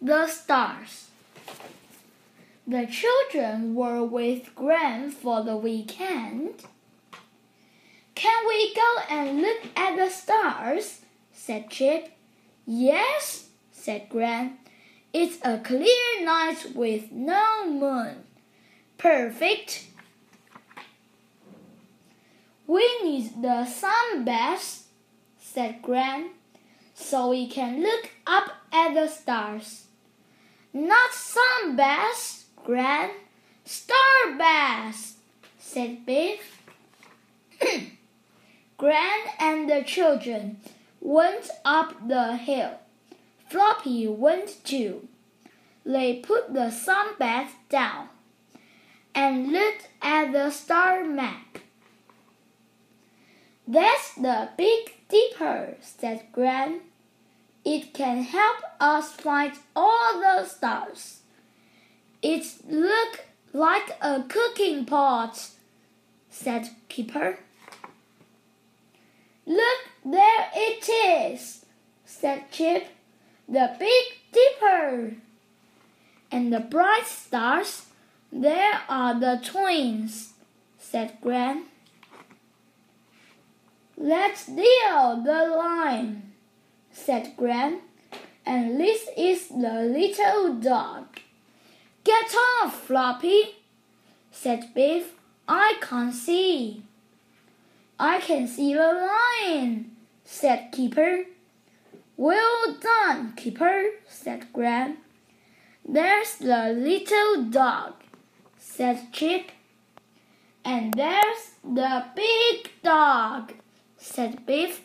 the stars. The children were with Gran for the weekend. Can we go and look at the stars? said Chip. Yes, said Gran. It's a clear night with no moon. Perfect. We need the sun best, said Gran, so we can look up at the stars. Not sun best, Gran, star best, said Biff. Gran and the children went up the hill. Floppy went too. They put the sun bath down and looked at the star map. That's the Big Dipper, said Gran. It can help us find all the stars. It looks like a cooking pot, said Kipper. Look, there it is, said Chip. The Big Dipper. And the bright stars, there are the twins, said Gran. Let's deal the line, said Gran. And this is the little dog. Get off, Floppy, said Biff. I can't see. I can see the line, said Kipper. Well done, Kipper, said Gran. There's the little dog, said Chip. And there's the big dog, said Biff.